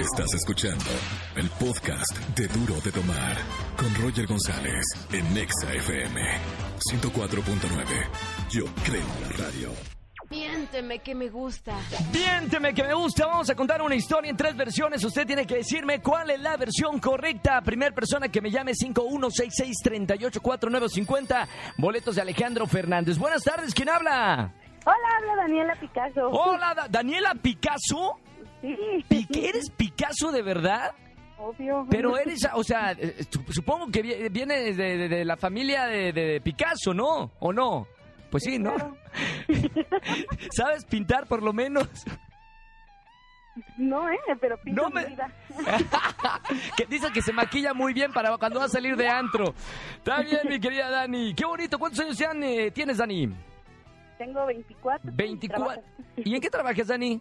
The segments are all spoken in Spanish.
Estás escuchando el podcast de Duro de Tomar con Roger González en Nexa FM 104.9. Yo creo en la radio. Miénteme que me gusta. Miénteme que me gusta. Vamos a contar una historia en tres versiones. Usted tiene que decirme cuál es la versión correcta. Primer persona que me llame 5166384950. Boletos de Alejandro Fernández. Buenas tardes. ¿Quién habla? Hola, habla Daniela Picasso. Hola, Da- Daniela Picasso. Sí, ¿Eres Picasso de verdad? obvio. Pero eres, o sea, eh, su- supongo que vi- viene de, de- de la familia de, de Picasso, ¿no? ¿O no? Pues sí, ¿no? claro. ¿Sabes pintar por lo menos? No, eh, pero pinto No mi vida. que dice que se maquilla muy bien para cuando va a salir de antro. Está bien, mi querida Dani. Qué bonito. ¿Cuántos años sean, eh, tienes, Dani? Tengo 24. 24. trabajo ¿Y en qué trabajas, Dani?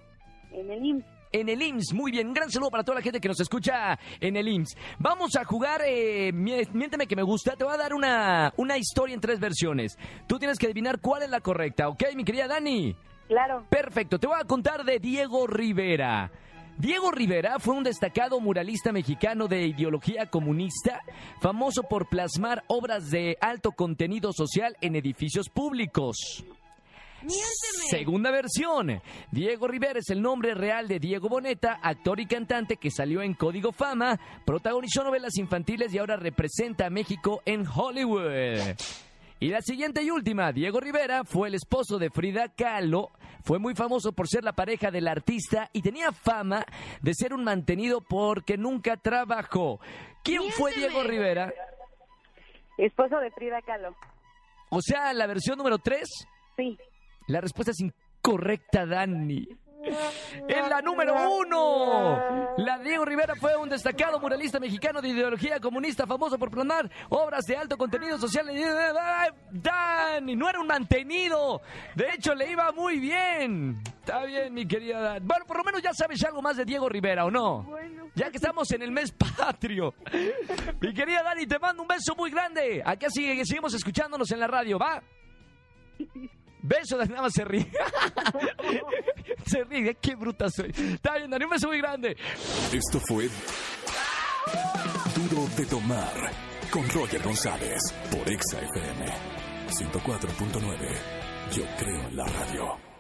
En el IMSS. En el IMSS, muy bien. Un gran saludo para toda la gente que nos escucha en el IMSS. Vamos a jugar, eh, miénteme que me gusta. Te voy a dar una, una historia en tres versiones. Tú tienes que adivinar cuál es la correcta, ¿ok, mi querida Dani? Claro. Perfecto, te voy a contar de Diego Rivera. Diego Rivera fue un destacado muralista mexicano de ideología comunista, famoso por plasmar obras de alto contenido social en edificios públicos. Miénteme. Segunda versión. Diego Rivera es el nombre real de Diego Boneta, actor y cantante que salió en Código Fama, protagonizó novelas infantiles y ahora representa a México en Hollywood. Y la siguiente y última, Diego Rivera fue el esposo de Frida Kahlo, fue muy famoso por ser la pareja del artista y tenía fama de ser un mantenido porque nunca trabajó. ¿Quién fue. Diego Rivera? Esposo de Frida Kahlo. O sea, la versión número 3. Sí. La respuesta es incorrecta, Dani. En la número uno, la Diego Rivera fue un destacado muralista mexicano de ideología comunista, famoso por plasmar obras de alto contenido social. Dani, no era un mantenido. De hecho, le iba muy bien. Está bien, mi querida Dani. Bueno, por lo menos ya sabes algo más de Diego Rivera, ¿o no? Bueno. Ya que estamos en el mes patrio. Mi querida Dani, te mando un beso muy grande. Acá sigue, seguimos escuchándonos en la radio, ¿va? Beso, nada más se ríe. se ríe, qué bruta soy. Está bien, Dani, un beso muy grande. Esto fue Duro de Tomar con Roger González por Exa FM 104.9. Yo creo en la radio.